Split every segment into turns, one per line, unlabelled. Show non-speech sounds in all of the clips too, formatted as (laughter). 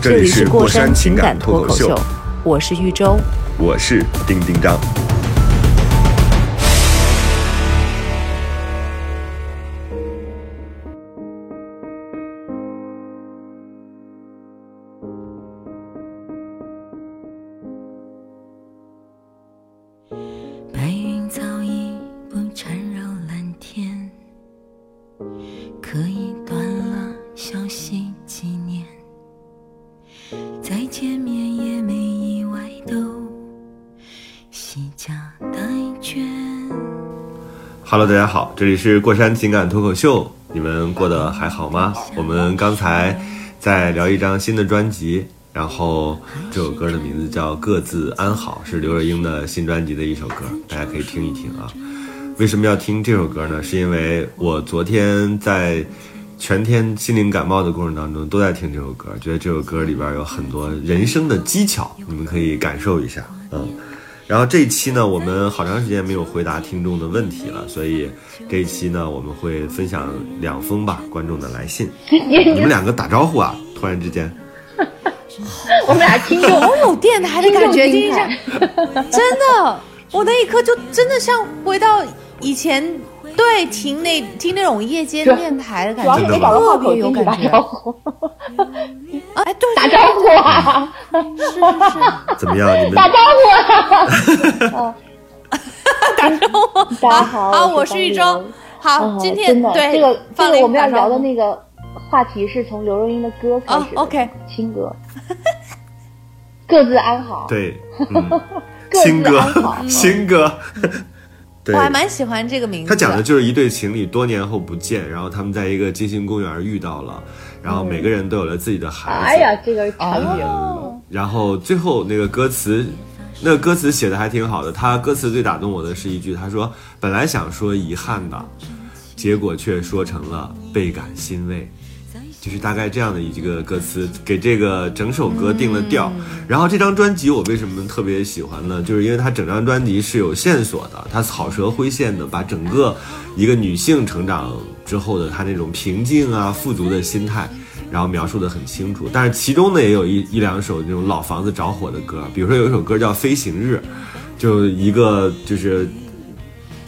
这
这里
里是
过山
情
感
脱
口秀，我是豫州。
我是丁丁张。Hello，大家好，这里是过山情感脱口秀，你们过得还好吗？我们刚才在聊一张新的专辑，然后这首歌的名字叫《各自安好》，是刘若英的新专辑的一首歌，大家可以听一听啊。为什么要听这首歌呢？是因为我昨天在全天心灵感冒的过程当中都在听这首歌，觉得这首歌里边有很多人生的技巧，你们可以感受一下，嗯。然后这一期呢，我们好长时间没有回答听众的问题了，所以这一期呢，我们会分享两封吧观众的来信。(laughs) 你们两个打招呼啊！突然之间，(laughs)
我们俩听众
好有电台的感觉，(laughs) 听一下，
下，
真的，我那一刻就真的像回到以前，对，听那听那种夜间电台的感
主要
觉，特别有感觉。哎，对，
打招呼啊，
是是是，
怎么样？你们
打招呼啊！(laughs)
打招呼。
大家好，
好，我
我
是豫州
周。。
好，
嗯
今天
真的
对
这个这
放了
我们要聊的那个话题是从刘若英的歌开
哦
始的。
，OK
亲歌，各自安好。
对，嗯，(laughs)
各
亲哥
自安好，
亲哥，对
我，还蛮喜欢这个名字。
他讲的就是一对情侣多年后不见，然后他们在一个街心公园遇到了，然后每个人都有了自己的孩子。
哎呀，这个场景，
哦，
然后最后那个歌词，那个歌词写的还挺好的。他歌词最打动我的是一句，他说：“本来想说遗憾的，结果却说成了倍感欣慰。”就是大概这样的一个歌词，给这个整首歌定了调。然后这张专辑我为什么特别喜欢呢？就是因为它整张专辑是有线索的，它草蛇灰线的把整个一个女性成长之后的她那种平静啊、富足的心态，然后描述的很清楚。但是其中呢也有一一两首那种老房子着火的歌，比如说有一首歌叫《飞行日》，就一个就是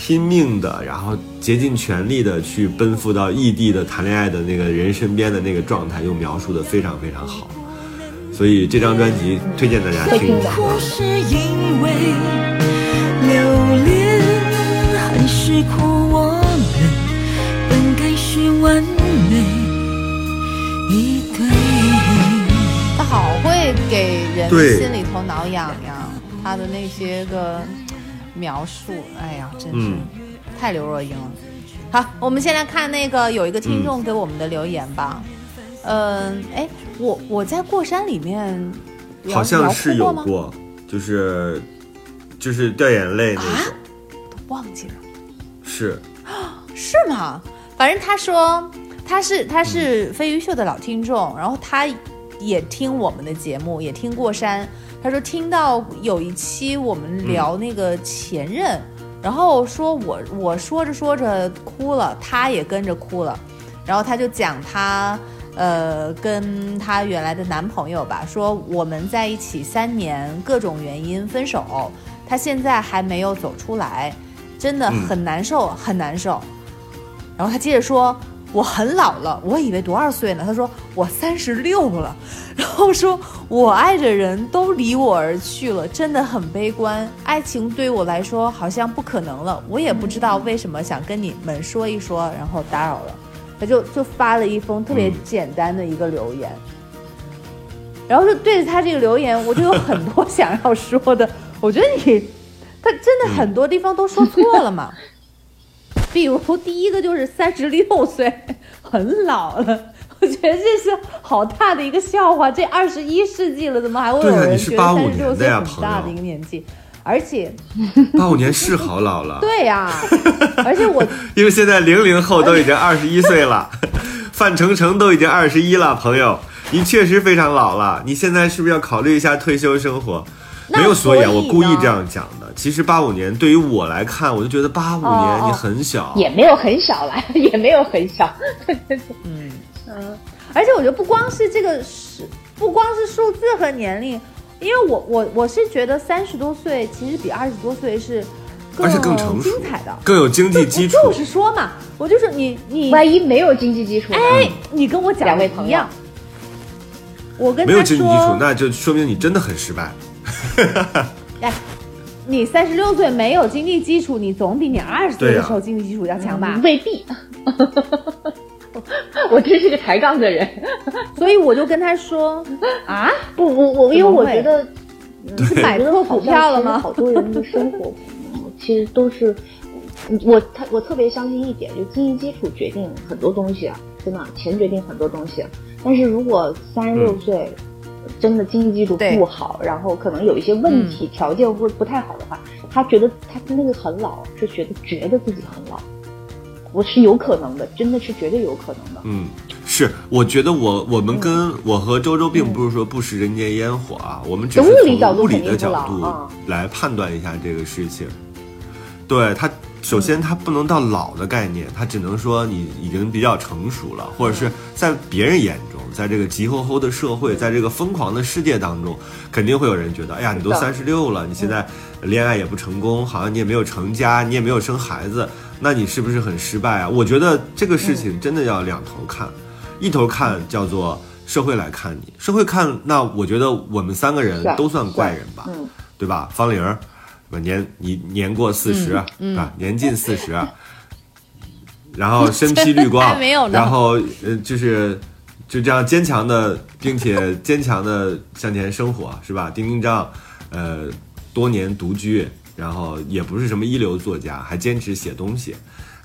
拼命的，然后竭尽全力的去奔赴到异地的谈恋爱的那个人身边的那个状态，又描述的非常非常好。所以这张专辑推荐大家听一听。
不是因为留恋，还是苦我们本该是完美一对。
他好会给人心里头挠痒痒，他的那些个描述，哎呀，真是、
嗯
太刘若英了。好，我们先来看那个有一个听众给我们的留言吧。嗯，哎、我我在过山里面
好像是有？过，就是就是掉眼泪那种，都
忘记了。
是 (gasps)
是吗？反正他说他是他是飞鱼秀的老听众，然后他也听我们的节目，也听过山。他说听到有一期我们聊那个前任，然后说我我说着说着哭了，他也跟着哭了，然后他就讲他。呃，跟他原来的男朋友吧，说我们在一起三年，各种原因分手，他现在还没有走出来，真的
嗯
很难受，很难受。然后他接着说：“我很老了，我以为多少岁呢？”他说：“我三十六了。(laughs) ”然后说：“我爱的人都离我而去了，真的很悲观。爱情对我来说好像不可能了，我也不知道为什么，想跟你们说一说，然后打扰了。”他就就发了一封特别简单的一个留言。然后就对着他这个留言，我就有很多想要说的。我觉得你，他真的很多地方都说错了嘛。比如第一个就是三十六岁，很老了，我觉得这是好大的一个笑话。这二十一世纪了，怎么还会有人
你是85
觉得三十六岁
呀
很大的一个年纪？而且，(laughs)
八五年是好老了，
对呀、(laughs) 而且我
因为现在零零后都已经二十一岁了，范丞丞都已经二十一了，朋友，你确实非常老了。你现在是不是要考虑一下退休生活？没有所以啊，我故意这样讲的。其实八五年对于我来看，我就觉得八五年你很小，
也没有很小啦，(laughs) 也没有很小。
嗯嗯而且我觉得不光是这个是，不光是数字和年龄，因为我我我是觉得三十多岁其实比二十多岁是更
而且更成熟
精彩的。
更有经济基础。
就是说嘛，我就是你你
万一没有经济基础？
哎，你跟我讲
两位朋友
的一样，我跟
没有
他
经济基础，
说，
那就说明你真的很失败。(laughs)
哎，你三十六岁没有经济基础，你总比你二十岁的时候经济基础要强吧？
未必。(laughs) 我真是个抬杠的人。
所以我就跟他说 (laughs) 啊，
不，我我因为我觉得
你是买错股票了吗？(laughs)
好多人的生活，嗯其实都是我他我特别相信一点，就经济基础决定很多东西啊，真的，钱决定很多东西。但是如果三十六岁、真的经济基础不好，然后可能有一些问题，条件不不太好的话，他觉得他那个很老，是觉得觉得自己很老。我是有可能的，真的是绝对有可能的。
嗯，是，我觉得我我们跟我和周周并不是说不食人间烟火啊，我们只是
从物理角度
物理
肯定不
的角度来判断一下这个事情。对他，首先他不能到老的概念，他只能说你已经比较成熟了，或者是在别人眼中，在这个急吼吼的社会，在这个疯狂的世界当中，肯定会有人觉得，哎呀，你都三十六了，你现在恋爱也不成功，好像你也没有成家，你也没有生孩子，那你是不是很失败啊？我觉得这个事情真的要两头看，一头看叫做社会来看你，社会看，那我觉得我们三个人都算怪人吧，
嗯，
对吧？方玲儿，年你年过四十、啊，年近四十，然后身披绿光，
没有
然后呃就是就这样坚强的，并且坚强的向前生活，是吧？丁丁张，呃，多年独居，然后也不是什么一流作家，还坚持写东西，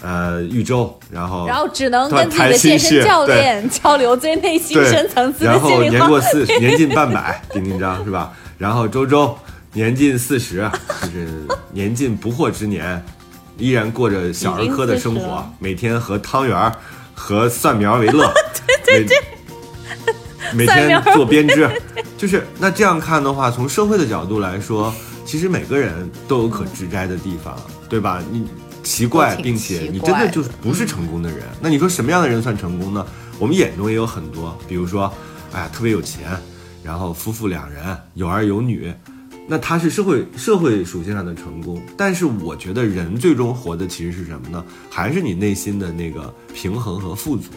呃，豫州，然后
然后只能
对
跟自己的健身教练交流最内心
对，
深层次的
然后
心里话
年过。四，年近半百，丁丁张是吧？然后周周年近四十，就是年近不惑之年，依然过着小儿科的生活
已经40了，
每天和汤圆儿和蒜苗为乐。对 (laughs) 对对。(laughs) 每天做编织，就是那这样看的话，从社会的角度来说，其实每个人都有可指摘的地方，对吧？你奇怪，并且你真的就是不是成功的人。那你说什么样的人算成功呢？我们眼中也有很多，比如说，哎呀，特别有钱，然后夫妇两人有儿有女，那他是社会社会属性上的成功。但是我觉得人最终活的其实是什么呢？还是你内心的那个平衡和富足。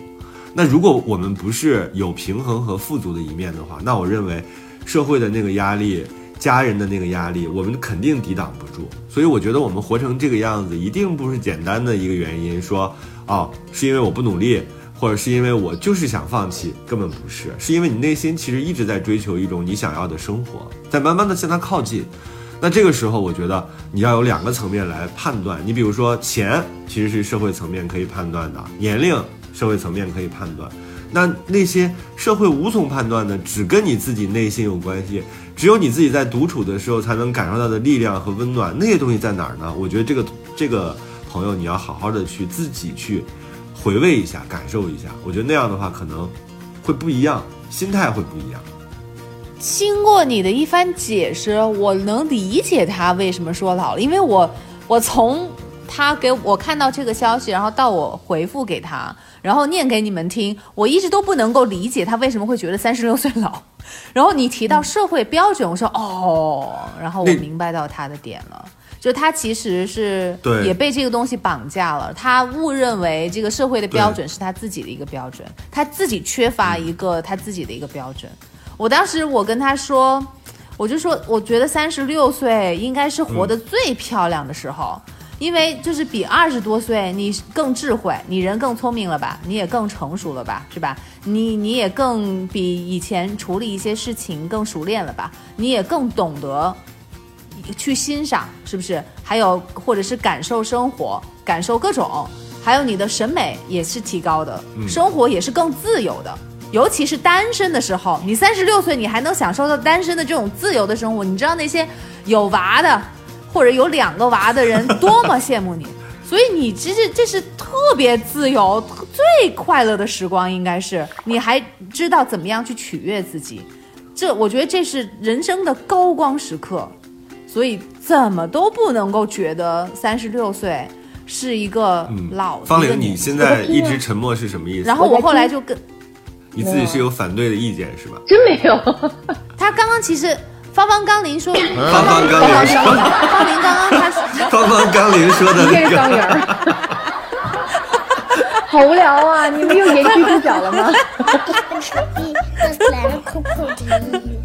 那如果我们不是有平衡和富足的一面的话，那我认为社会的那个压力、家人的那个压力，我们肯定抵挡不住。所以我觉得我们活成这个样子，一定不是简单的一个原因，说哦是因为我不努力，或者是因为我就是想放弃，根本不是，是因为你内心其实一直在追求一种你想要的生活，在慢慢的向它靠近。那这个时候，我觉得你要有两个层面来判断。你比如说，钱其实是社会层面可以判断的，年龄社会层面可以判断。那那些社会无从判断的，只跟你自己内心有关系，只有你自己在独处的时候才能感受到的力量和温暖，那些东西在哪儿呢？我觉得这个这个朋友，你要好好的去自己去回味一下，感受一下。我觉得那样的话，可能会不一样，心态会不一样。
经过你的一番解释，我能理解他为什么说老了，因为我我从他给我看到这个消息，然后到我回复给他，然后念给你们听，我一直都不能够理解他为什么会觉得三十六岁老。然后你提到社会标准，我说哦，然后我明白到他的点了。就他其实是也被这个东西绑架了，他误认为这个社会的标准是他自己的一个标准，他自己缺乏一个他自己的一个标准。我当时我跟他说，我就说，我觉得三十六岁应该是活得最漂亮的时候，因为就是比二十多岁你更智慧，你人更聪明了吧，你也更成熟了吧，是吧？你你也更比以前处理一些事情更熟练了吧，你也更懂得去欣赏，是不是？还有或者是感受生活，感受各种，还有你的审美也是提高的，生活也是更自由的。尤其是单身的时候，你三十六岁，你还能享受到单身的这种自由的生活，你知道那些有娃的或者有两个娃的人 (laughs) 多么羡慕你。所以你其实这是特别自由、最快乐的时光，应该是你还知道怎么样去取悦自己，这我觉得这是人生的高光时刻。所以怎么都不能够觉得三十六岁是一个老的
方玲，你现在一直沉默是什么意思？
然后我后来就跟
你自己是有反对的意见是吧？
真没有。(laughs)
他刚刚其实芳芳刚林说，
芳芳刚林说，
芳林刚刚他是
芳芳刚林说的
一
那个，(laughs)
好无聊啊！你们又言居猪脚了吗？(laughs)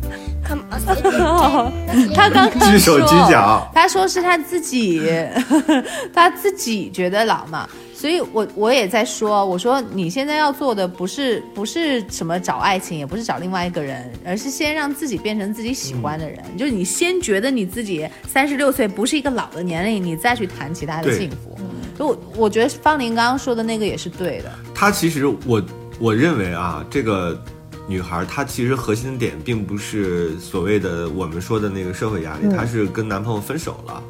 (laughs)
他刚刚
举手
说
举脚。
他说是他自己，(laughs) 他自己觉得老嘛，所以我我也在说，我说你现在要做的不是不是什么找爱情，也不是找另外一个人，而是先让自己变成自己喜欢的人，就是你先觉得你自己三十六岁不是一个老的年龄，你再去谈其他的幸福。就我我觉得方林刚刚说的那个也是对的，
他其实我我认为啊，这个女孩她其实核心的点并不是所谓的我们说的那个社会压力，她是跟男朋友分手了。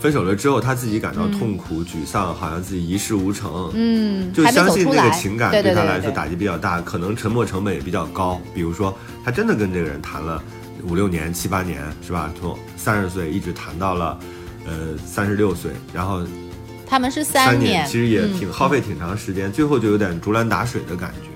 分手了之后，她自己感到痛苦、沮丧，好像自己一事无成。
嗯，
就相信那个情感
对对
她来说打击比较大，可能沉没成本也比较高。比如说，她真的跟这个人谈了五六年、七八年，是吧？从三十岁一直谈到了呃三十六岁，然后
他们是
三
年，
其实也
嗯
挺耗费挺长时间，最后就有点竹篮打水的感觉。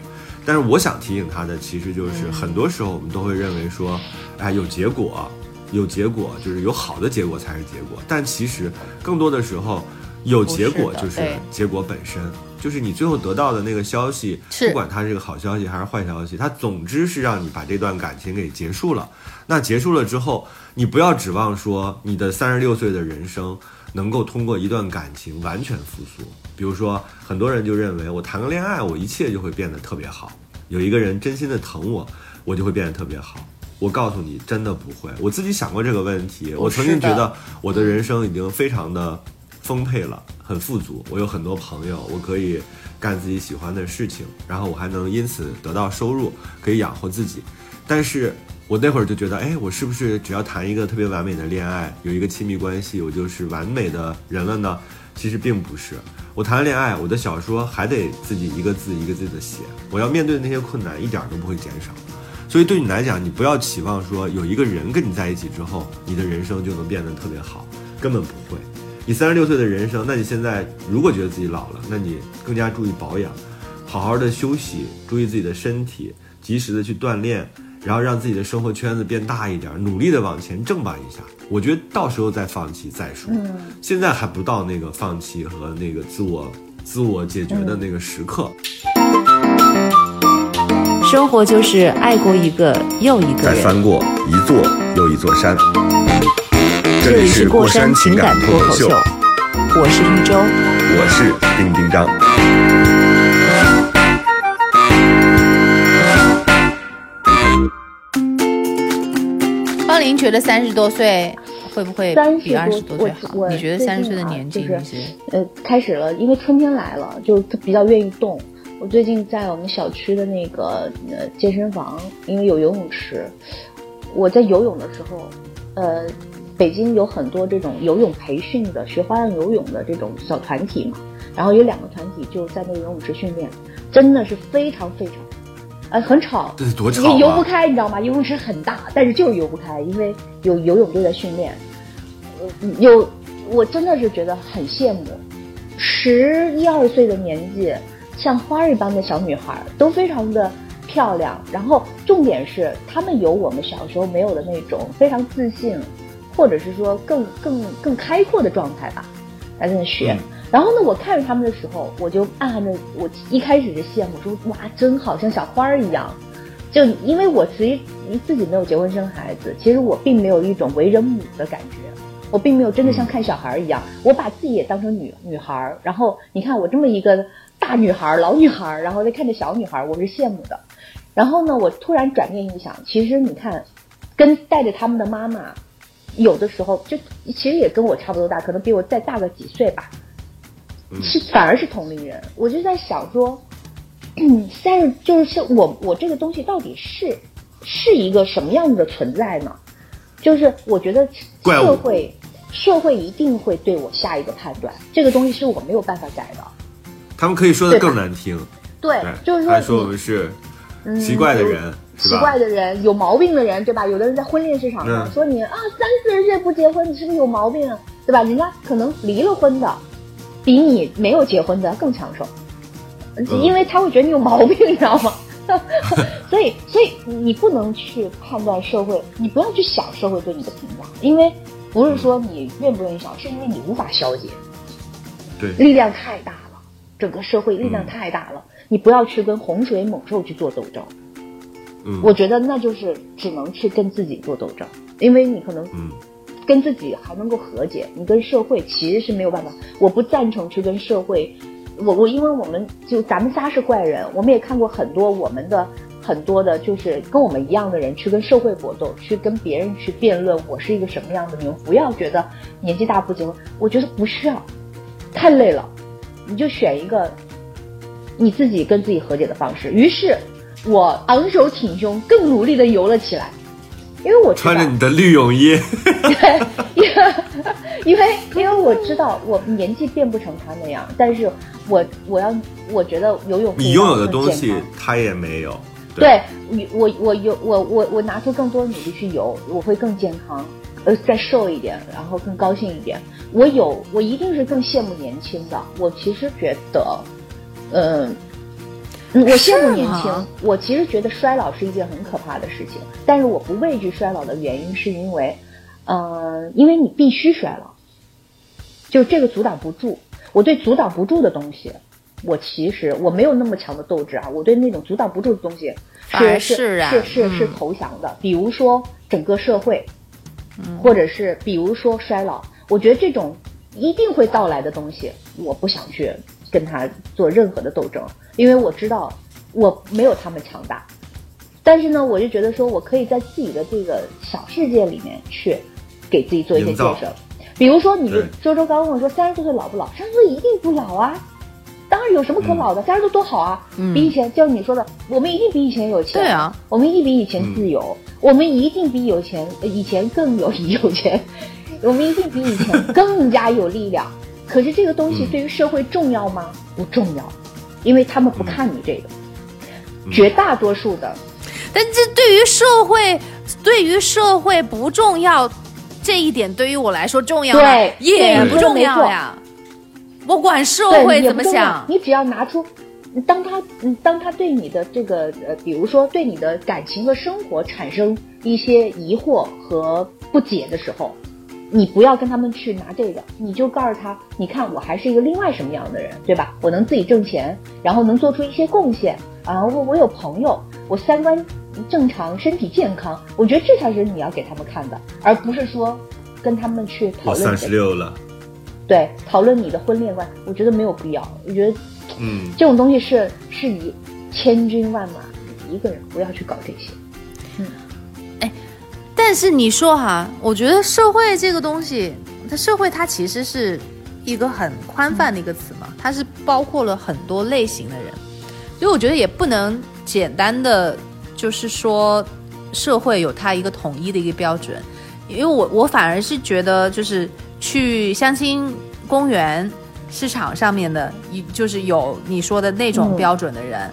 但是我想提醒他的，其实就是
嗯
很多时候我们都会认为说，哎，有结果，有结果就是有好的结果才是结果。但其实更多的时候，有结果就是结果本身，就是你最后得到的那个消息，不管它是个好消息还是坏消息，它总之是让你把这段感情给结束了。那结束了之后，你不要指望说你的三十六岁的人生能够通过一段感情完全复苏。比如说，很多人就认为我谈个恋爱，我一切就会变得特别好，有一个人真心的疼我，我就会变得特别好。我告诉你，真的不会。我自己想过这个问题，我曾经觉得我的人生已经非常的丰沛了，很富足。我有很多朋友，我可以干自己喜欢的事情，然后我还能因此得到收入，可以养活自己。但是我那会儿就觉得，哎，我是不是只要谈一个特别完美的恋爱，有一个亲密关系，我就是完美的人了呢？其实并不是。我谈了恋爱，我的小说还得自己一个字一个字的写，我要面对的那些困难一点都不会减少。所以对你来讲，你不要期望说有一个人跟你在一起之后，你的人生就能变得特别好，根本不会。你三十六岁的人生，那你现在如果觉得自己老了，那你更加注意保养，好好的休息，注意自己的身体，及时的去锻炼，然后让自己的生活圈子变大一点，努力的往前正吧一下。我觉得到时候再放弃再说，现在还不到那个放弃和那个自我自我解决的那个时刻。
生活就是爱过一个又一个人。
翻过一座又一座山。
这里是过山情感脱口秀，我是一周。
我是丁丁张。
林觉得三十多岁会不会
30
比二十多
多
岁好？
我
你觉得三十岁的
啊
年纪
就是？呃，开始了，因为春天来了，就比较愿意动。我最近在我们小区的那个呃健身房，因为有游泳池，我在游泳的时候，呃，北京有很多这种游泳培训的、学花样游泳的这种小团体嘛，然后有两个团体就在那个游泳池训练，真的是非常非常，呃，很吵，
这是多吵啊
你游不开，你知道吗？游泳池很大，但是就是游不开，因为有游泳队在训练。呃有，我真的是觉得很羡慕，十一二岁的年纪，像花儿一般的小女孩，都非常的漂亮。然后重点是，她们有我们小时候没有的那种非常自信，或者是说更更更开阔的状态吧，来在那学。
嗯
然后呢，我看着他们的时候，我就暗暗的，我一开始是羡慕，说哇，真好像小花儿一样。就因为我自己自己没有结婚生孩子，其实我并没有一种为人母的感觉，我并没有真的像看小孩儿一样，我把自己也当成女女孩儿。然后你看我这么一个大女孩儿、老女孩儿，然后再看着小女孩儿，我是羡慕的。然后呢，我突然转念一想，其实你看，跟带着他们的妈妈，有的时候就其实也跟我差不多大，可能比我再大个几岁吧，是反而是同龄人。我就在想说，嗯，三十就是是我我这个东西到底是是一个什么样的存在呢？就是我觉得社会社会一定会对我下一个判断，这个东西是我没有办法改的。
他们可以说的更难听，
对，
对，
就是
还说我
说你
们是
嗯
奇怪的人？
奇怪的人，有毛病的人，对吧？有的人在婚恋市场上、
嗯
说你啊，三四十岁不结婚，你是不是有毛病啊？对吧？人家可能离了婚的，比你没有结婚的更长寿，
嗯
因为他会觉得你有毛病，你知道吗？(laughs) 所以，所以你不能去判断社会，你不要去想社会对你的评价，因为不是说你愿不愿意想，是因为你无法消解。
对，
力量太大了，整个社会力量
嗯
太大了，你不要去跟洪水猛兽去做斗争。
嗯，
我觉得那就是只能去跟自己做斗争，因为你可能
嗯
跟自己还能够和解，你跟社会其实是没有办法。我不赞成去跟社会，我我因为我们就咱们仨是怪人，我们也看过很多我们的很多的，就是跟我们一样的人去跟社会搏斗，去跟别人去辩论我是一个什么样的。人不要觉得年纪大不结婚，我觉得不需要，太累了，你就选一个你自己跟自己和解的方式。于是，我昂首挺胸，更努力的游了起来，因为我
穿着你的绿泳衣，(laughs)
对，因为因为 (laughs) 因为我知道我年纪变不成他那样，但是我我要我觉得游泳
你拥有的东西他也没有，
对你我我有我我我拿出更多努力去游，我会更健康，呃，再瘦一点，然后更高兴一点。我有我一定是更羡慕年轻的。我其实觉得，嗯。嗯，我羡慕年轻。我其实觉得衰老是一件很可怕的事情，但是我不畏惧衰老的原因是因为，呃，因为你必须衰老，就这个阻挡不住。我对阻挡不住的东西，我其实我没有那么强的斗志啊。我对那种阻挡不住的东西是是是是
嗯
投降的。比如说整个社会，或者是比如说衰老，我觉得这种一定会到来的东西，我不想去跟他做任何的斗争，因为我知道我没有他们强大。但是呢，我就觉得说我可以在自己的这个小世界里面去给自己做一些建设。比如说，你周周刚问我说三十多岁老不老？三十岁一定不老啊！当然有什么可老的，三十多多好啊！
嗯
比以前就像你说的，我们一定比以前有钱，
对啊，
我们一定比以前自由，我们一定比有钱呃以前更有有钱，(laughs) 我们一定比以前更加有力量。可是这个东西
嗯
对于社会重要吗？不重要，因为他们不看你这个。
嗯。
绝大多数的，
但这对于社会，对于社会不重要，这一点对于我来说重要吗？
对
也不重要呀。我管社会怎么想，
你只要拿出，当他嗯，当他对你的这个呃，比如说对你的感情和生活产生一些疑惑和不解的时候，你不要跟他们去拿这个，你就告诉他，你看我还是一个。另外什么样的人，对吧？我能自己挣钱，然后能做出一些贡献啊，我我有朋友，我三观正常，身体健康，我觉得这才是你要给他们看的，而不是说跟他们去讨
我
论
三十六了，
对，讨论你的婚恋观，我觉得没有必要。我觉得
嗯，
这种东西是是以千军万马一个。人，不要去搞这些。
但是你说哈，我觉得社会这个东西，它社会它其实是一个很宽泛的一个词嘛，它是包括了很多类型的人，所以我觉得也不能简单的就是说社会有它一个统一的一个标准，因为我我反而是觉得就是去相亲公园市场上面的，一就是有你说的那种
嗯。
标准的人，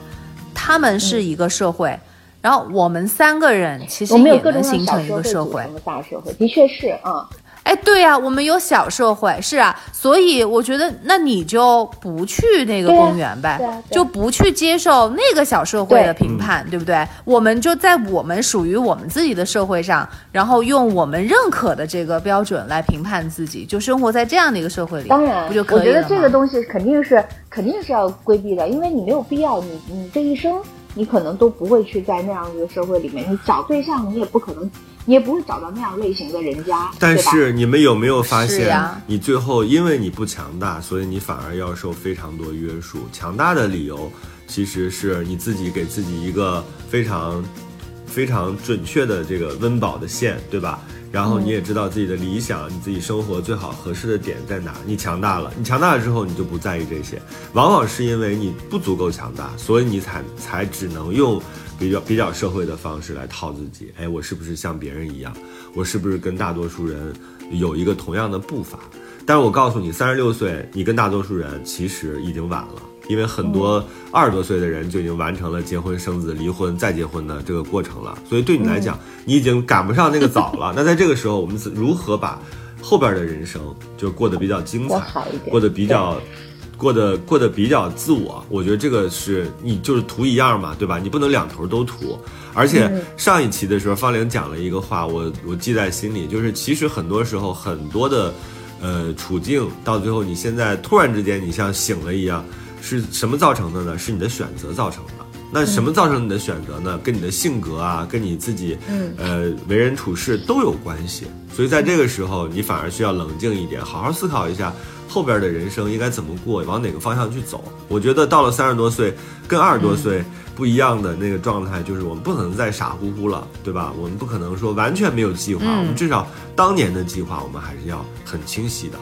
他们是一个社会。然后我们三个人其实
我们
也能形成一个社会
大社会，的确是啊。
哎，对呀、我们有小社会，是啊，所以我觉得，那你就不去那个公园呗，
对啊啊
就不去接受那个小社会的评判，对不对？我们就在我们属于我们自己的社会上，然后用我们认可的这个标准来评判自己，就生活在这样的一个社会里，
当然，
不就可以
我觉得？这个东西肯定是肯定是要规避的，因为你没有必要，你你这一生你可能都不会去在那样一个社会里面，你找对象你也不可能，你也不会找到那样类型的人家，
但是你们有没有发现，你最后因为你不强大，所以你反而要受非常多约束。强大的理由其实是你自己给自己一个非常非常准确的这个温饱的线，对吧？然后你也知道自己的理想，你自己生活最好合适的点在哪，你强大了，你强大了之后，你就不在意这些，往往是因为你不足够强大，所以你才才只能用比较比较社会的方式来套自己。哎，我是不是像别人一样？我是不是跟大多数人有一个同样的步伐？但是我告诉你，三十六岁，你跟大多数人其实已经晚了。因为很多二十多岁的人就已经完成了结婚、生子、离婚再结婚的这个过程了，所以对你来讲，你已经赶不上那个早了。(laughs) 那在这个时候，我们如何把后边的人生就过得比较精彩，过得比较，过得过得比较自我？我觉得这个是你就是图一样嘛，对吧？你不能两头都图。而且上一期的时候，方玲讲了一个话，我我记在心里，就是其实很多时候很多的，呃，处境到最后，你现在突然之间你像醒了一样。是什么造成的呢？是你的选择造成的。那什么造成你的选择呢？跟你的性格啊，跟你自己，呃，为人处事都有关系。所以在这个时候，你反而需要冷静一点，好好思考一下后边的人生应该怎么过，往哪个方向去走。我觉得到了三十多岁，跟二十多岁不一样的那个状态，就是我们不可能再傻乎乎了，对吧？我们不可能说完全没有计划，我们至少当年的计划，我们还是要很清晰的。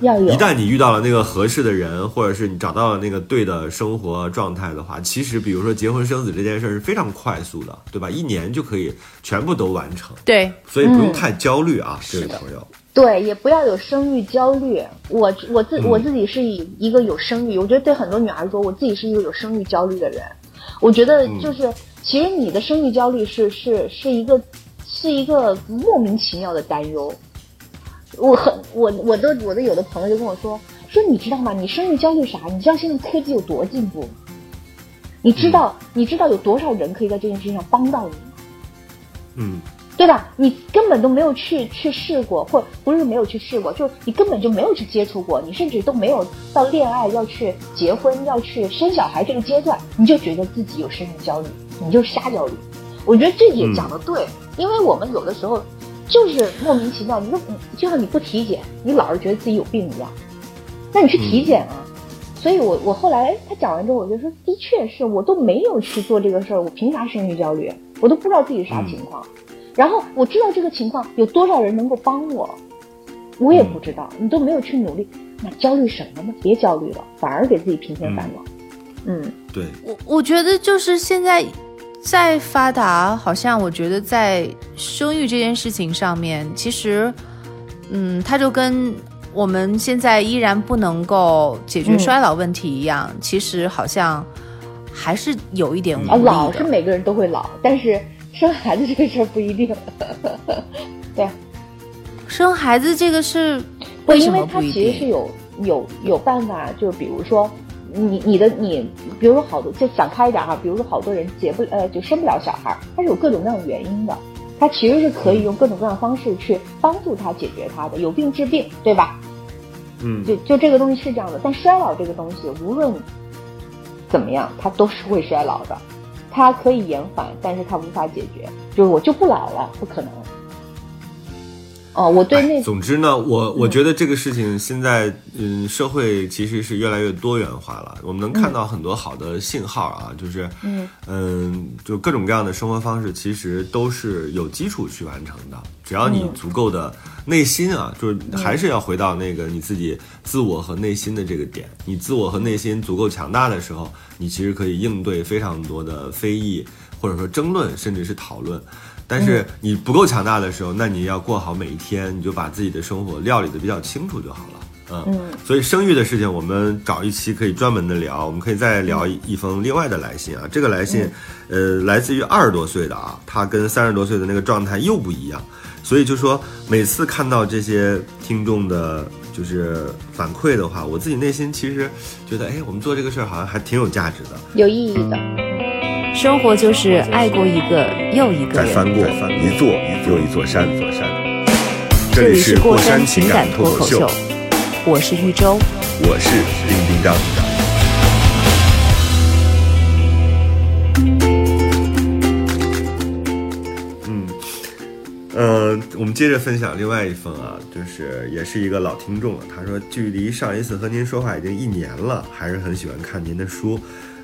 一旦你遇到了那个合适的人，或者是你找到了那个对的生活状态的话，其实比如说结婚生子这件事是非常快速的，对吧？一年就可以全部都完成。
对，
所以不用太焦虑啊，这位朋友。
对，也不要有生育焦虑。我我自我自己是以一个有生育，我觉得对很多女孩说，我自己是一个有生育焦虑的人。我觉得就是，其实你的生育焦虑是是是一个是一个莫名其妙的担忧。我很我我的我的有的朋友就跟我说说你知道吗？你生育焦虑啥？你知道现在科技有多进步？你知道你知道有多少人可以在这件事情上帮到你吗？
嗯，
对吧？你根本都没有去去试过，或不是没有去试过，就你根本就没有去接触过，你甚至都没有到恋爱要去结婚要去生小孩这个阶段，你就觉得自己有生育焦虑，你就瞎焦虑。我觉得这也讲的对，因为我们有的时候。就是莫名其妙，你说就像你不体检，你老是觉得自己有病一样，那你去体检啊。所以我我后来他讲完之后，我就说，的确是我都没有去做这个事儿，我凭啥生育焦虑？我都不知道自己啥情况。然后我知道这个情况有多少人能够帮我，我也不知道。你都没有去努力，那焦虑什么呢？别焦虑了，反而给自己平添烦恼。嗯，
对
我我觉得就是现在。再发达，好像我觉得在生育这件事情上面，其实，嗯，它就跟我们现在依然不能够解决衰老问题一样，其实好像还是有一点无力的。
老是每个人都会老，但是生孩子这个事儿不一定。(laughs) 对，
生孩子这个是
为什么不一定？因为它其实是有有有办法，就比如说。你你的你，比如说好多就想开一点哈，比如说好多人结不呃就生不了小孩，他是有各种各样的原因的，他其实是可以用各种各样的方式去帮助他解决他的，有病治病，对吧？
嗯，
就就这个东西是这样的，但衰老这个东西无论怎么样，它都是会衰老的，它可以延缓，但是它无法解决，就是我就不老了，不可能。哦，我对那
总之呢，我我觉得这个事情现在，嗯，社会其实是越来越多元化了。我们能看到很多好的信号啊，就是，嗯嗯，就各种各样的生活方式，其实都是有基础去完成的。只要你足够的内心啊，就是还是要回到那个你自己自我和内心的这个点。你自我和内心足够强大的时候，你其实可以应对非常多的非议，或者说争论，甚至是讨论。但是你不够强大的时候，那你要过好每一天，你就把自己的生活料理的比较清楚就好了。嗯，所以生育的事情，我们找一期可以专门的聊。我们可以再聊一封另外的来信啊。这个来信，呃，来自于二十多岁的啊，他跟三十多岁的那个状态又不一样。所以就说每次看到这些听众的，就是反馈的话，我自己内心其实觉得，哎，我们做这个事儿好像还挺有价值的，
有意义的。
生活就是爱过一个又一个，
再翻过一座又一座山。这里是过山情感脱口秀，
我是玉州，
我是丁丁张。嗯，呃，我们接着分享另外一封啊，就是也是一个老听众了。他说，距离上一次和您说话已经一年了，还是很喜欢看您的书。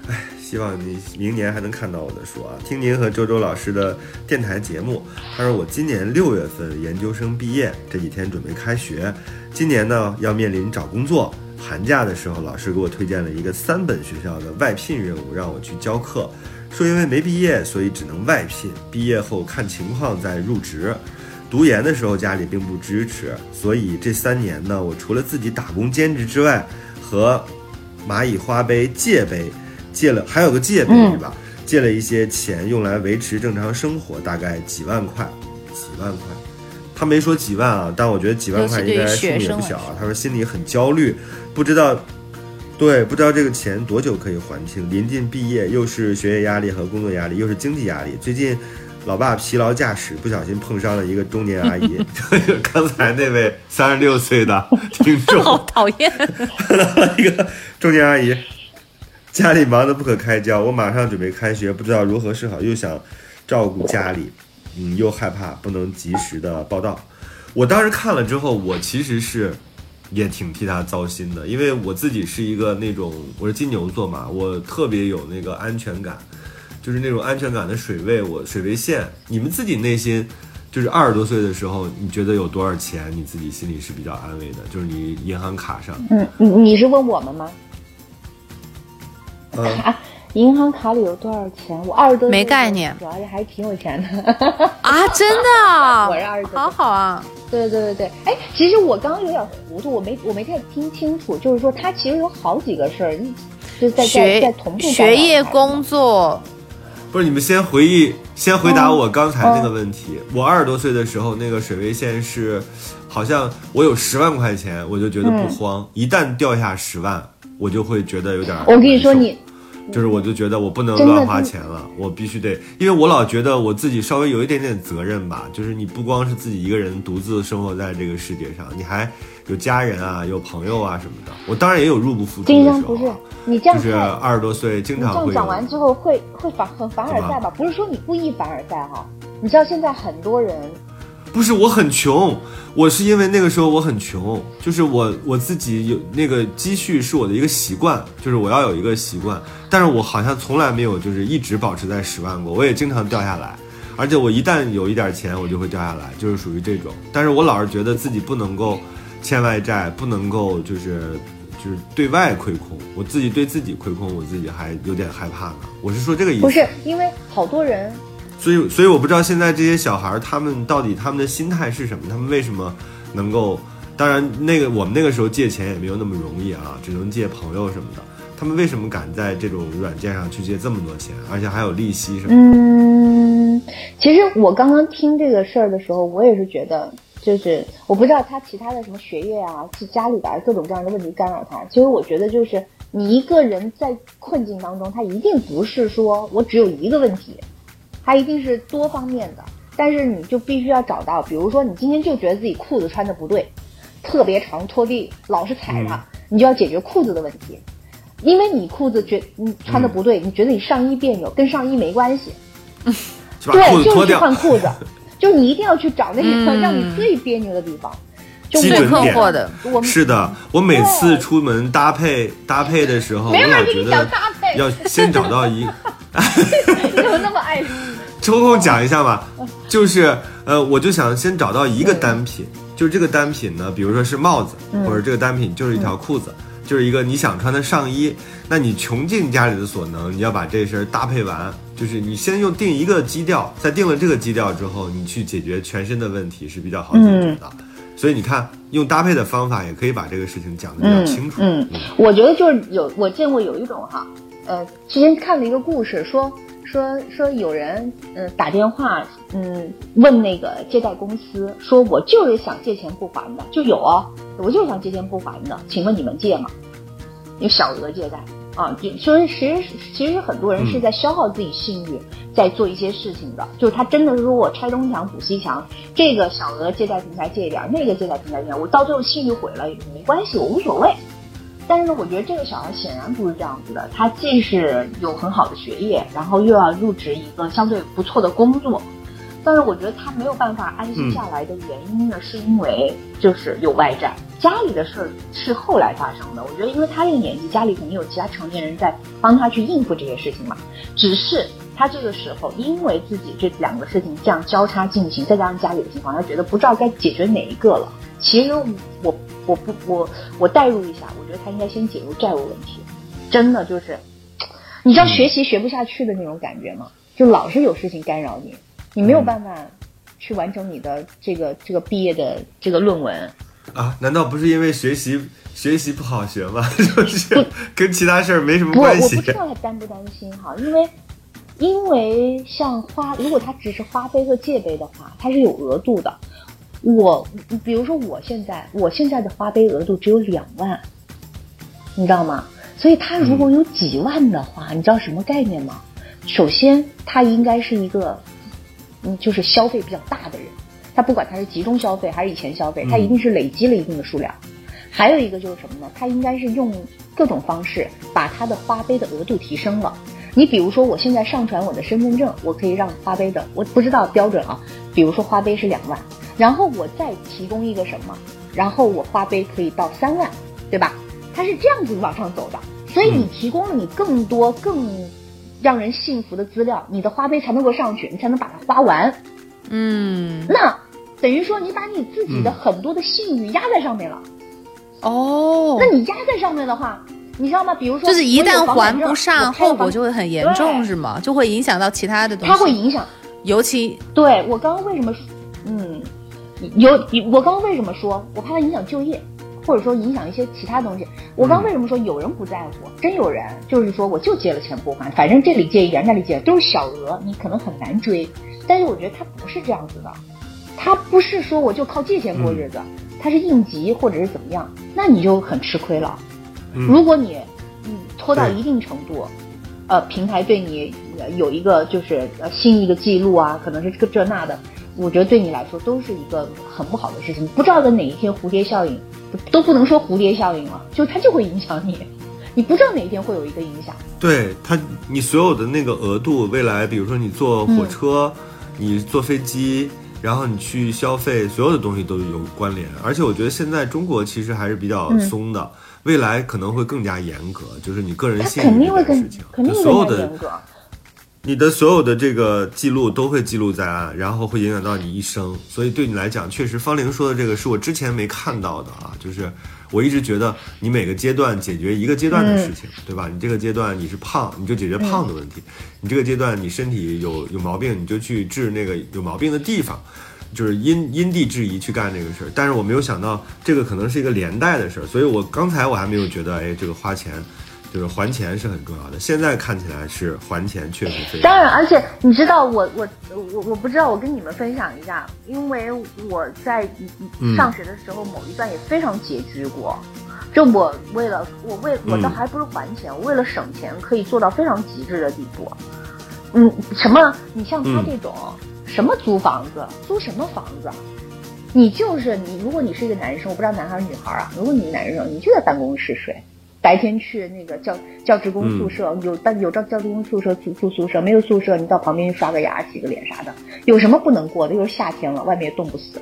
哎。希望你明年还能看到我的书啊。听您和周周老师的电台节目，他说我今年六月份研究生毕业，这几天准备开学，今年呢要面临找工作。寒假的时候，老师给我推荐了一个三本学校的外聘任务，让我去教课。说因为没毕业，所以只能外聘，毕业后看情况再入职。读研的时候家里并不支持，所以这三年呢，我除了自己打工兼职之外，和蚂蚁花呗借呗借了，还有个借呗是吧？借了一些钱用来维持正常生活，大概几万块，几万块。他没说几万啊，但我觉得几万块应该数目也不小啊。他说心里很焦虑，不知道。对，不知道这个钱多久可以还清。临近毕业，又是学业压力和工作压力，又是经济压力。最近，老爸疲劳驾驶，不小心碰伤了一个中年阿姨。(laughs) 刚才那位三十六岁的听众，(laughs) (laughs)
好讨厌。
一个中年阿姨，家里忙得不可开交。我马上准备开学，不知道如何是好，又想照顾家里，嗯，又害怕不能及时的报道。我当时看了之后，我其实是。也挺替他糟心的，因为我自己是一个那种我是金牛座嘛，我特别有那个安全感，就是那种安全感的水位，我水位线。你们自己内心，就是二十多岁的时候，你觉得有多少钱，你自己心里是比较安慰的？就是你银行卡上，
嗯，你你是问我们吗？
嗯。(laughs)
银行卡里有多少钱？我二十多，
没概念，
主要是还挺有钱的
啊！真的，(laughs)
我是二十多，
好好啊！
对对对对，哎，其实我刚刚有点糊涂，我没我没太听清楚，就是说他其实有好几个事儿，就是在在在同步
学业工作。
不是你们先回忆，先回答我刚才那个问题。我二十多岁的时候，那个水位线是，好像我有十万块钱，我就觉得不慌；一旦掉下十万，我就会觉得有点。
我跟你说你。
就是我就觉得我不能乱花钱了，我必须得，因为我老觉得我自己稍微有一点点责任吧。就是你不光是自己一个人独自生活在这个世界上，你还有家人啊，有朋友啊什么的。我当然也有入不敷出的时候。
不是你这样，
就是二十多岁经常会。
这样讲完之后会会反很凡尔赛吧？不是说你故意凡尔赛哈，你知道现在很多人。
不是我很穷，我是因为那个时候我很穷，就是我我自己有那个积蓄是我的一个习惯，就是我要有一个习惯，但是我好像从来没有就是一直保持在十万过，我也经常掉下来，而且我一旦有一点钱我就会掉下来，就是属于这种，但是我老是觉得自己不能够欠外债，不能够就是就是对外亏空，我自己对自己亏空，我自己还有点害怕呢。我是说这个意思，
不是因为好多人。
所以，所以我不知道现在这些小孩儿他们到底他们的心态是什么？他们为什么能够？当然，那个我们那个时候借钱也没有那么容易啊，只能借朋友什么的。他们为什么敢在这种软件上去借这么多钱，而且还有利息什么？
嗯，其实我刚刚听这个事儿的时候，我也是觉得，就是我不知道他其他的什么学业啊，是家里边各种各样的问题干扰他。其实我觉得，就是你一个人在困境当中，他一定不是说我只有一个问题。它一定是多方面的，但是你就必须要找到，比如说你今天就觉得自己裤子穿的不对，特别长拖地老是踩它，你就要解决裤子的问题，因为你裤子觉你穿的不对，你觉得你上衣别扭，跟上衣没关系，(laughs) 对，就是换裤子，(laughs) 就你一定要去找那个让你最别扭的地方，
基本点
的，
是的，我每次出门搭配搭配的时候，我老觉得要先找到一。(laughs)
你怎么那么爱？
抽空讲一下吧，(laughs) 就是呃，我就想先找到一个单品，就是这个单品呢，比如说是帽子，或者这个单品就是一条裤子，就是一个你想穿的上衣。那你穷尽家里的所能，你要把这身搭配完，就是你先用定一个基调，在定了这个基调之后，你去解决全身的问题是比较好解决的。所以你看，用搭配的方法也可以把这个事情讲得比较清楚。
嗯，我觉得就是有我见过有一种哈。呃，之前看了一个故事，说说说有人嗯打电话嗯问那个借贷公司，说我就是想借钱不还的，就有哦，我就是想借钱不还的，请问你们借吗？有小额借贷啊，就说其实其实很多人是在消耗自己信誉，在做一些事情的，就是他真的是说我拆东墙补西墙，这个小额借贷平台借一点，那个借贷平台借点，我到最后信誉毁了也没关系，我无所谓。但是，我觉得这个小孩显然不是这样子的。他既是有很好的学业，然后又要入职一个相对不错的工作，但是我觉得他没有办法安心下来的原因呢，是因为就是有外债，家里的事儿是后来发生的。我觉得，因为他这个年纪，家里肯定有其他成年人在帮他去应付这些事情嘛。只是他这个时候，因为自己这两个事情这样交叉进行，再加上家里的情况，他觉得不知道该解决哪一个了。其实我我不我我代入一下，我觉得他应该先解决债务问题。真的就是，你知道学习学不下去的那种感觉吗？就老是有事情干扰你。你没有办法去完成你的这个这个毕业的这个论文
啊？难道不是因为学习学习不好学吗？(laughs) 就是跟其他事儿没什么关
系。我不知道他担不担心哈，因为因为像花，如果他只是花呗和借呗的话，它是有额度的。我比如说我现在我现在的花呗额度只有两万，你知道吗？所以他如果有几万的话，你知道什么概念吗？首先，他应该是一个。嗯，就是消费比较大的人，他不管他是集中消费还是以前消费，他一定是累积了一定的数量。还有一个就是什么呢？他应该是用各种方式把他的花呗的额度提升了。你比如说，我现在上传我的身份证，我可以让花呗的，我不知道标准啊。比如说花呗是两万，然后我再提供一个什么，然后我花呗可以到三万，对吧？它是这样子往上走的。所以你提供了你更多更。让人信服的资料，你的花呗才能够上去，你才能把它花完。
嗯，
那等于说你把你自己的很多的信誉压在上面了。
哦，
那你压在上面的话，你知道吗？比如说，
就是一旦还不上，后果就会很严重，是吗？就会影响到其他的东西。
它会影响，
尤其
对我刚刚为什么说，嗯，有我刚刚为什么说我怕它影响就业？或者说影响一些其他东西。我刚为什么说有人不在乎？真有人就是说，我就借了钱不还，反正这里借一点，那里借都是小额，你可能很难追。但是我觉得他不是这样子的，他不是说我就靠借钱过日子，他是应急或者是怎么样，那你就很吃亏了。如果你嗯拖到一定程度，呃，平台对你有一个就是呃新一个记录啊，可能是这个这那的，我觉得对你来说都是一个很不好的事情。不知道在哪一天蝴蝶效应。都不能说蝴蝶效应了，就它就会影响你，(laughs) 你不知道哪一天会有一个影响。
对它，你所有的那个额度，未来比如说你坐火车，你坐飞机，然后你去消费，所有的东西都有关联。而且我觉得现在中国其实还是比较松的，未来可能会更加严格，就是你个人信
誉这件事情，
肯定
会更严格。
你的所有的这个记录都会记录在案，然后会影响到你一生，所以对你来讲，确实方玲说的这个是我之前没看到的啊，就是我一直觉得你每个阶段解决一个阶段的事情，对吧？你这个阶段你是胖，你就解决胖的问题；你这个阶段你身体有有毛病，你就去治那个有毛病的地方，就是因因地制宜去干这个事儿。但是我没有想到这个可能是一个连带的事儿，所以我刚才我还没有觉得，哎，这个花钱。就是还钱是很重要的，现在看起来是还钱确实非常。
当然，而且你知道，我我我我不知道，我跟你们分享一下，因为我在上学的时候某一段也非常拮据过，就我为了我为我倒还不是还钱，我为了省钱可以做到非常极致的地步。嗯，什么？你像他这种什么租房子，租什么房子？你就是你，如果你是一个男生，我不知道男孩是女孩啊，如果你是男生，你就在办公室睡。白天去那个教教职工宿舍，有但有教教职工宿舍住住宿舍，没有宿舍你到旁边去刷个牙、洗个脸啥的。有什么不能过的？又是夏天了，外面也冻不死。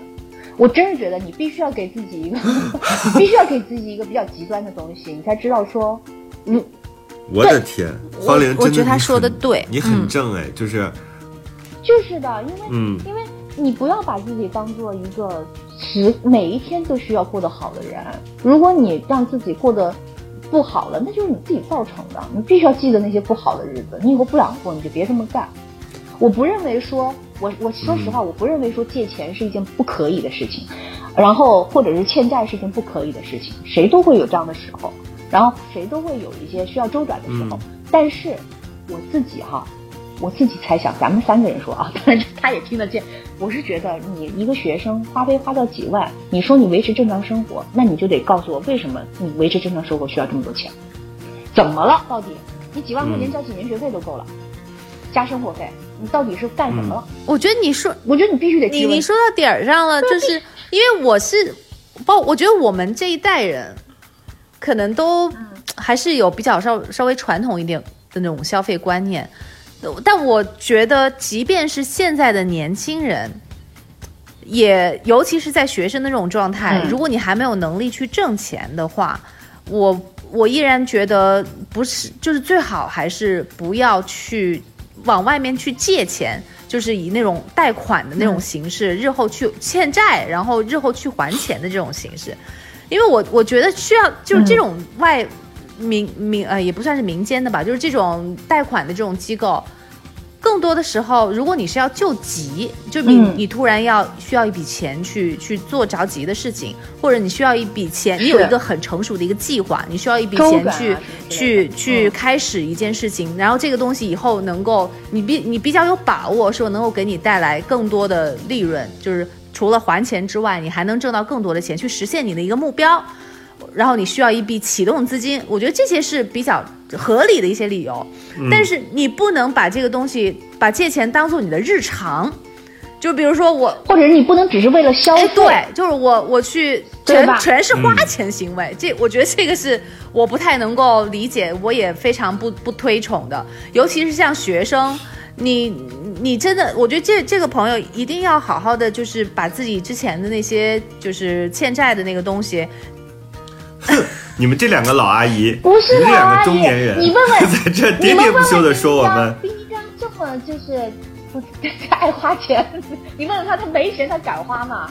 我真是觉得你必须要给自己一个，(laughs) 必须要给自己一个比较极端的东西，你才知道说，嗯。
我的天，方玲，
我觉得他说的对，
你很正哎，就是，
就是的，因为嗯，因为你不要把自己当做一个时每一天都需要过得好的人。如果你让自己过得。不好了，那就是你自己造成的。你必须要记得那些不好的日子，你以后不想过，你就别这么干。我不认为说，我我说实话，我不认为说借钱是一件不可以的事情，然后或者是欠债是件不可以的事情，谁都会有这样的时候，然后谁都会有一些需要周转的时候。但是我自己哈。我自己猜想，咱们三个人说啊，(laughs) 当然他也听得见。我是觉得，你一个学生花呗花到几万，你说你维持正常生活，那你就得告诉我为什么你维持正常生活需要这么多钱？怎么了？到底你几万块钱交几年学费都够了，加生活费，你到底是干什么了？
我觉得你说，
我觉得你必须得
你你说到点儿上了，就是因为我是，包，我觉得我们这一代人，可能都还是有比较稍稍微传统一点的那种消费观念。但我觉得，即便是现在的年轻人，也尤其是在学生的这种状态，
嗯。
如果你还没有能力去挣钱的话，我我依然觉得不是，就是最好还是不要去往外面去借钱，就是以那种贷款的那种形式，日后去欠债，然后日后去还钱的这种形式。因为我我觉得需要就是这种外民民呃也不算是民间的吧，就是这种贷款的这种机构，更多的时候，如果你是要救急，就你、
嗯
你突然要需要一笔钱去去做着急的事情，或者你需要一笔钱，你有一个很成熟的一个计划，你需要一笔钱去、去去
嗯
开始一件事情，然后这个东西以后能够你比你比较有把握，说能够给你带来更多的利润，就是除了还钱之外，你还能挣到更多的钱，去实现你的一个目标。然后你需要一笔启动资金，我觉得这些是比较合理的一些理由。但是你不能把这个东西，把借钱当做你的日常。就比如说我，
或者你不能只是为了消费，
哎，对，就是我我去全全是花钱行为，这我觉得这个是我不太能够理解，我也非常不不推崇的，尤其是像学生。你你真的，我觉得这这个朋友一定要好好的，就是把自己之前的那些就是欠债的那个东西，(laughs)
你们这两个老阿姨，
不是
你们这两个中年人，
你问问 (laughs)
在这喋喋不休的说我们，
丁一张这么就是不爱花钱，你问问他，他没钱他敢花吗？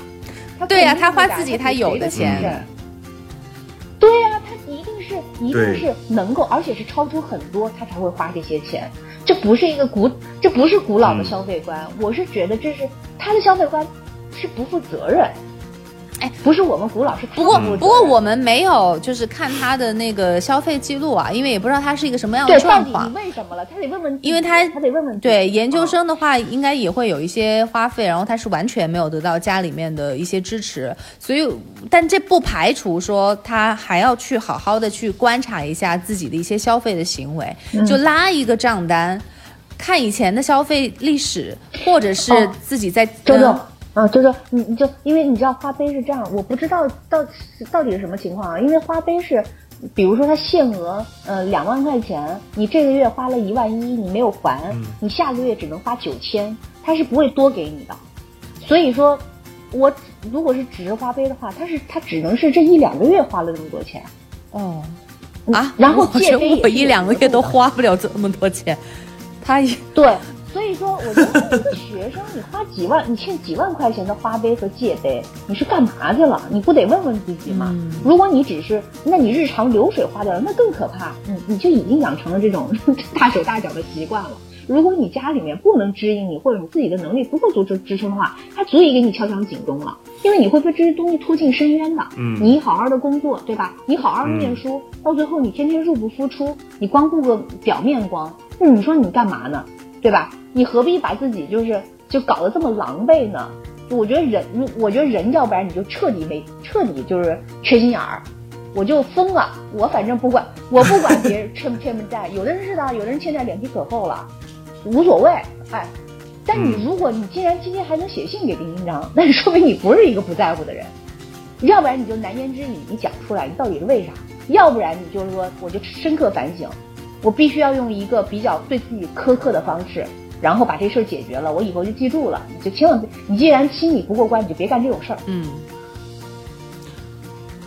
他
对呀他花自己他有的钱
钱对呀、他一定是一定是能够，而且是超出很多，他才会花这些钱。这不是一个古，这不是古老的
嗯
消费观。我是觉得这是他的消费观是不负责任。
哎，
不是我们古老，是
不过不过我们没有就是看他的那个消费记录啊，因为也不知道他是一个什么样的
对，到底
状况。
你。为什么了？他得问问，
因为他
他得问问
对研究
啊
生的话，应该也会有一些花费，然后他是完全没有得到家里面的一些支持，所以，但这不排除说他还要去好好的去观察一下自己的一些消费的行为，
嗯。
就拉一个账单，看以前的消费历史，或者是
哦。
自己在
周周
嗯
啊，就是，你你就因为你知道花呗是这样，我不知道到到底是什么情况啊？因为花呗是，比如说它限额呃两万块钱，你这个月花了一万一，你没有还，你下个月只能花九千，它是不会多给你的。所以说，我如果是只是花呗的话，它是它只能是这一两个月花了这么多钱。
哦
嗯
啊，
然后
我觉得
借呗也是
我一两个月都花不了这么多钱，他也
对，所以说，我觉得一个学生，你花几万，你欠几万块钱的花呗和借呗，你是干嘛去了？你不得问问自己吗？
嗯
如果你只是，那你日常流水花掉了，那更可怕。你你就已经养成了这种 (laughs) 大手大脚的习惯了。如果你家里面不能支应你，或者你自己的能力不够足支支撑的话，它足以给你敲响警钟了，因为你会被这些东西拖进深渊的。
嗯
你好好的工作，对吧？你好好的念书，到最后你天天入不敷出，你光顾个表面光，那你说你干嘛呢？对吧？你何必把自己就是就搞得这么狼狈呢？我觉得人，我觉得人，要不然你就彻底没彻底就是缺心眼儿，我就疯了。我反正不管，我不管别人欠不欠不债，有的人是的，有的人欠债脸皮可厚了，无所谓。哎，但你
嗯
如果你既然今天还能写信给丁丁章，那说明你不是一个不在乎的人。要不然你就难言之隐，你讲出来，你到底是为啥？要不然你就是说，我就深刻反省，我必须要用一个比较对自己苛刻的方式，然后把这事儿解决了，我以后就记住了。你就千万别，你既然心里不过关，你就别干这种事儿。
嗯，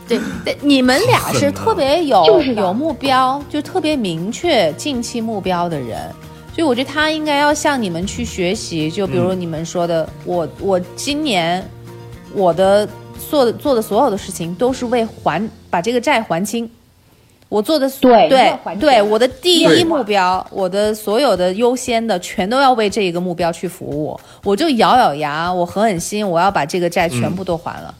对对，你们俩是特别有
就是
有目标，就特别明确近期目标的人，所以我觉得他应该要向你们去学习。就比如你们说的，我我今年我的做的做的所有的事情都是为还把这个债还清。我做的
对
对对，我的第一目标，我的所有的优先的，全都要为这一个目标去服务。我就咬咬牙，我狠狠心，我要把这个债全部都还了。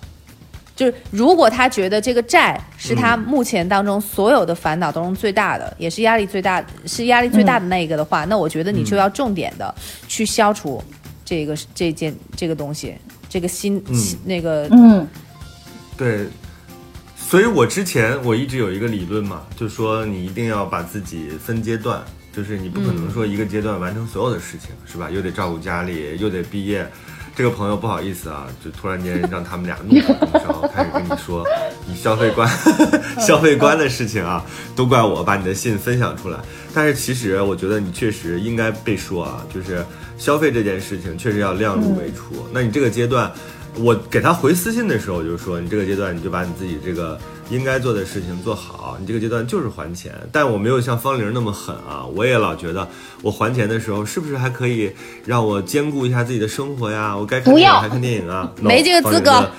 就是如果他觉得这个债是他目前当中所有的烦恼当中最大的，也是压力最大，是压力最大的那一个的话，那我觉得你就要重点的去消除这个这件这个东西，这个心、
嗯。
心那个
嗯。
对，所以我之前我一直有一个理论嘛，就说你一定要把自己分阶段，就是你不可能说一个阶段完成所有的事情，是吧？又得照顾家里，又得毕业。这个朋友不好意思啊，就突然间让他们俩怒火中烧，开始跟你说，(laughs) 你消费观 (laughs) 消费观的事情啊，都怪我把你的信分享出来。但是其实我觉得你确实应该被说啊，就是消费这件事情确实要量入为出。那你这个阶段，我给他回私信的时候我就说，你这个阶段你就把你自己这个应该做的事情做好，你这个阶段就是还钱。但我没有像方玲那么狠啊，我也老觉得我还钱的时候是不是还可以让我兼顾一下自己的生活呀？我该看电影还看电影啊，No，
没这个资格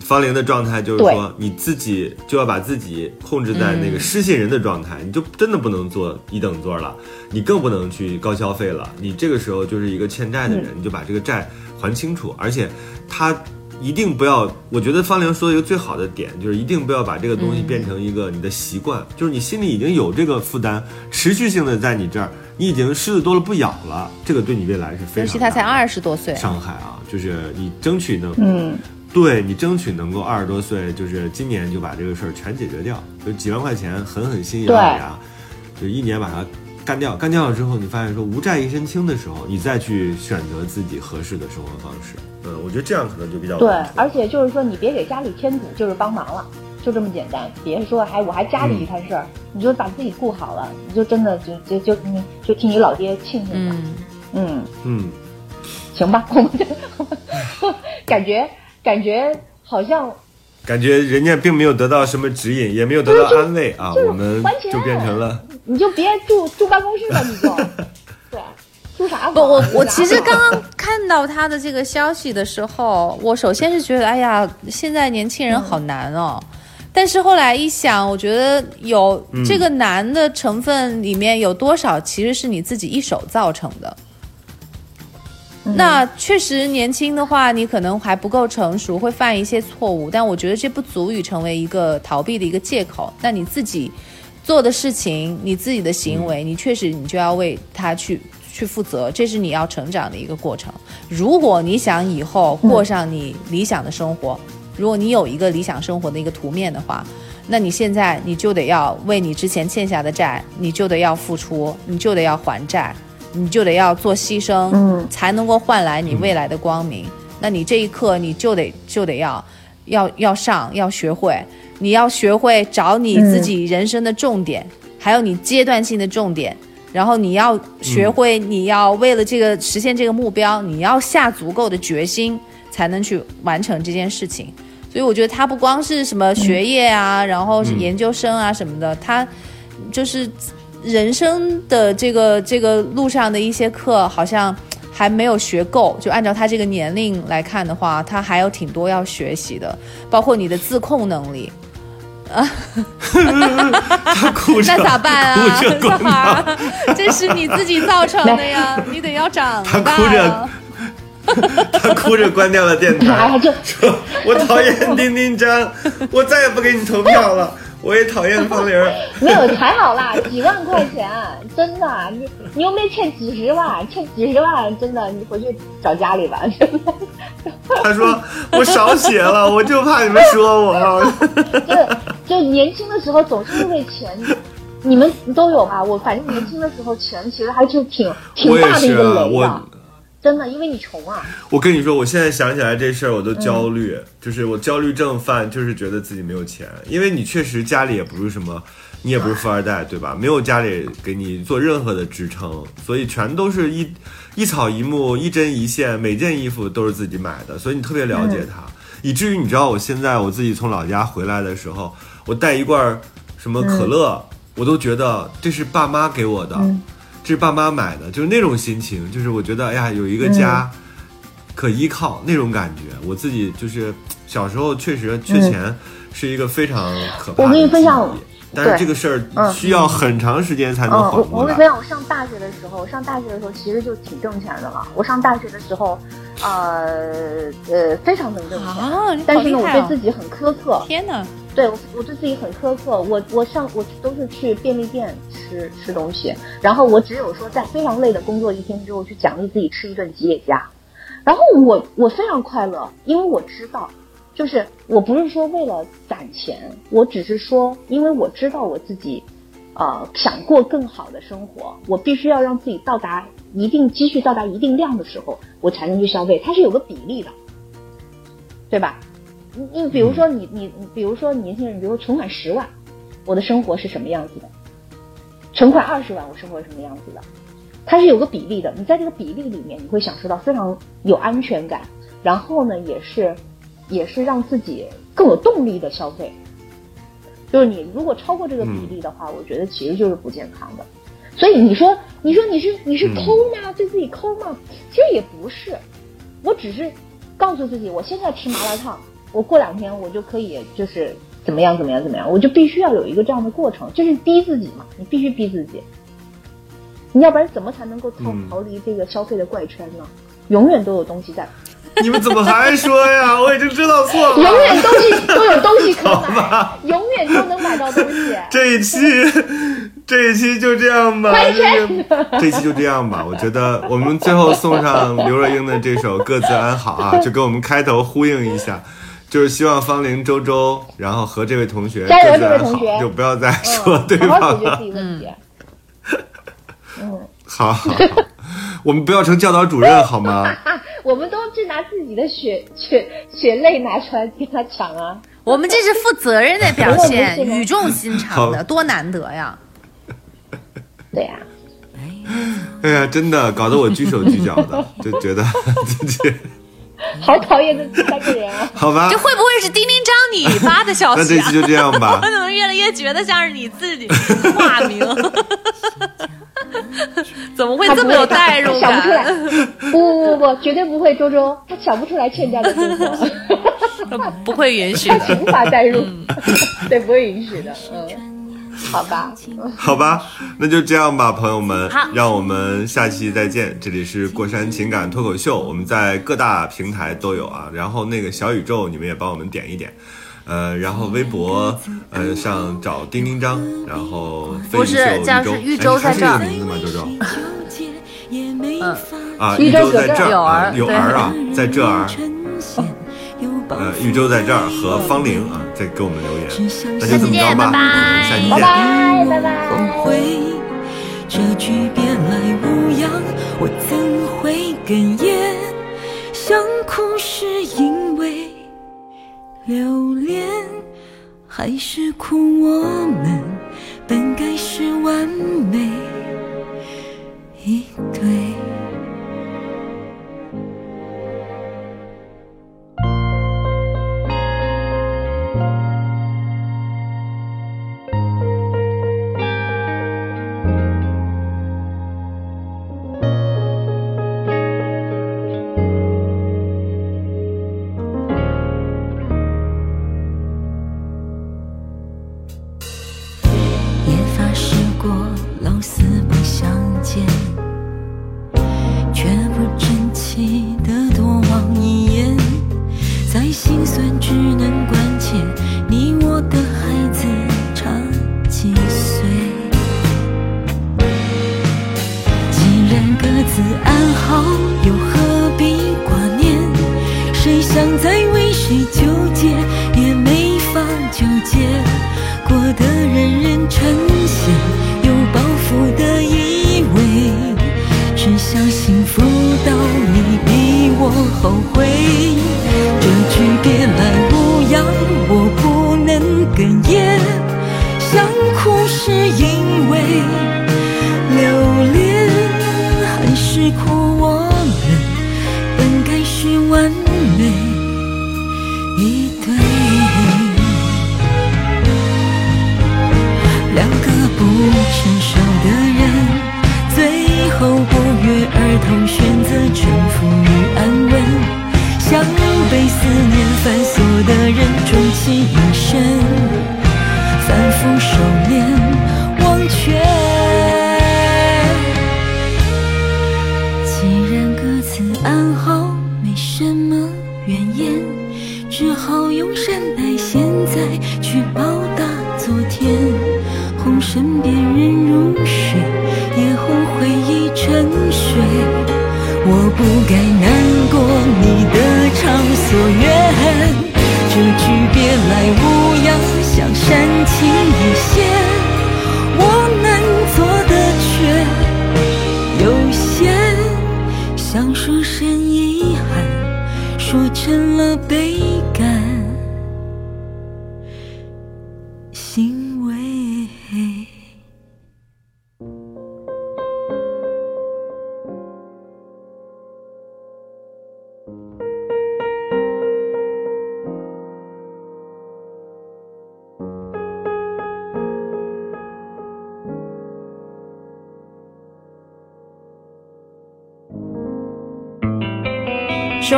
方玲的状态就是说，你自己就要把自己控制在那个失信人的状态，你就真的不能坐一等座了，你更不能去高消费了。你这个时候就是一个欠债的人，你就把这个债还清楚，而且他。一定不要，我觉得方玲说的一个最好的点就是一定不要把这个东西变成一个你的习惯，就是你心里已经有这个负担，持续性的在你这儿，你已经狮子多了不咬了，这个对你未来是非常
尤其他才二十多岁，
伤害啊，就是你争取能，
嗯，
对你争取能够二十多岁，就是今年就把这个事儿全解决掉，就几万块钱狠狠心咬咬牙，就一年把它干掉，干掉了之后，你发现说无债一身轻的时候，你再去选择自己合适的生活方式。嗯，我觉得这样可能就比较
对而且就是说，你别给家里添堵，就是帮忙了，就这么简单。别说还我还家里一摊事儿，你就把自己顾好了，你就真的就就就你就替你老爹庆幸吧。
嗯，
嗯，
嗯，
行吧，我们 (laughs) 感觉感觉好像
感觉人家并没有得到什么指引，也没有得到安慰啊，我们就变成了。
你就别住住办公室了，你就 (laughs) 对，住啥
不，我我其实刚刚看到他的这个消息的时候，我首先是觉得，哎呀，现在年轻人好难哦。但是后来一想，我觉得有
嗯
这个难的成分里面有多少其实是你自己一手造成的。那确实年轻的话，你可能还不够成熟，会犯一些错误，但我觉得这不足以成为一个逃避的一个借口。那你自己做的事情，你自己的行为，你确实你就要为他去去负责，这是你要成长的一个过程。如果你想以后过上你理想的生活，如果你有一个理想生活的一个图面的话，那你现在你就得要为你之前欠下的债，你就得要付出，你就得要还债，你就得要做牺牲，
嗯
才能够换来你未来的光明。那你这一刻你就得就得要要要上，要学会，你要学会找你自己人生的重点，还有你阶段性的重点。然后你要学会，你要为了这个实现这个目标，你要下足够的决心，才能去完成这件事情。所以我觉得他不光是什么学业啊，然后是研究生啊什么的，他就是人生的这个这个路上的一些课，好像还没有学够。就按照他这个年龄来看的话，他还有挺多要学习的，包括你的自控能力。
他哭着，
那咋办啊，
哭着
小
滚
孩，儿？这是你自己造成的呀，你得要长大
他
大
哭着
呀。(laughs)
他哭着关掉了电
哎
台，说：“我讨厌丁丁张，我再也不给你投票了。我也讨厌方玲。(laughs)
没有还好啦，几万块钱，真的，你你又没欠几十万，欠几十万，真的，你回去找家里吧，真的。
他说：“我少写了，我就怕你们说我。(laughs)
就就年轻的时候总是为钱，你们都有吧？我反正年轻的时候钱其实还是挺”挺大的一个雷的
我，
真的，因为你穷啊。
我跟你说，我现在想起来这事儿，我都焦虑，就是我焦虑症犯，就是觉得自己没有钱，因为你确实家里也不是什么，你也不是富二代，对吧？没有家里给你做任何的支撑，所以全都是一一草一木、一针一线，每件衣服都是自己买的，所以你特别了解它，以至于你知道，我现在我自己从老家回来的时候，我带一罐儿什么可乐，我都觉得这是爸妈给我的。这是爸妈买的，就是那种心情，就是我觉得，哎呀，有一个家可依靠那种感觉。我自己就是小时候确实缺钱，是一个非常可怕的
我跟你分享
但是这个事儿
嗯
需要很长时间才能缓过来。
我跟你分享，我上大学的时候，上大学的时候其实就挺挣钱的了。我上大学的时候，呃呃，非常能挣钱。但是呢，我！对自己很苛刻，
天哪，
对我对自己很苛刻。我我上我都是去便利店吃吃东西，然后我只有说在非常累的工作一天之后去奖励自己吃一顿吉野家，然后我我非常快乐，因为我知道，就是我不是说为了攒钱，我只是说，因为我知道我自己，呃，想过更好的生活，我必须要让自己到达一定积蓄到达一定量的时候，我才能去消费，它是有个比例的，对吧？你你比如说你你你比如说年轻人，比如说存款十万，我的生活是什么样子的？存款二十万，我生活是什么样子的？它是有个比例的，你在这个比例里面，你会享受到非常有安全感，然后呢，也是也是让自己更有动力的消费。就是你如果超过这个比例的话，我觉得其实就是不健康的。所以你说，你说你是你是抠吗？对自己抠吗？其实也不是，我只是告诉自己，我现在吃麻辣烫，我过两天我就可以就是怎么样怎么样怎么样，我就必须要有一个这样的过程，就是逼自己嘛，你必须逼自己，你要不然怎么才能够逃逃离这个消费的怪圈呢？永远都有东西在。
你们怎么还说呀？(laughs) 我已经知道错了。
永远东西都有东西可买，永远都能买到东西。(laughs)
这一期，这一期就这样吧。这一期就这样吧。我觉得我们最后送上刘若英的这首《各自安好》啊，就跟我们开头呼应一下，就是希望方玲、周周，然后和这位同学
加油，
这
位同学，
就不要再说对方了。
嗯，
好好好，我们不要成教导主任好吗？(laughs)
我们都是拿自己的血血血泪拿出来跟他抢啊！
我们这是负责任的表现，(laughs) 语重心长的，多难得呀！
对呀，
哎呀，真的搞得我举手举脚的，就觉得自己 (laughs)
好讨厌这三个人啊！
好吧，
这会不会是丁丁张你发的消息？
那这期就这样吧。
我怎么越来越觉得像是你自己化名？(laughs) 怎么会这么有代入
感？想不出来，不不不不，绝对不会。周周，他想不出来欠家的生活，(laughs)
不会允许的，
无法代入，对，不会允许的。嗯，(laughs) 好吧，
好吧，那就这样吧，朋友们，让我们下期再见。这里是过山情感脱口秀，我们在各大平台都有啊。然后那个小宇宙，你们也帮我们点一点。呃，然后微博，呃，上找丁丁张，然后
不是，这样是豫州在这儿，
名字吗？周周，(laughs)
嗯，
啊，豫州在这儿，
有儿
啊，在这儿，呃，豫州在这儿和方玲啊，在给我们留言，那就这么着吧，下期见，
拜拜，拜拜。
留恋还是哭，我们本该是完美一对。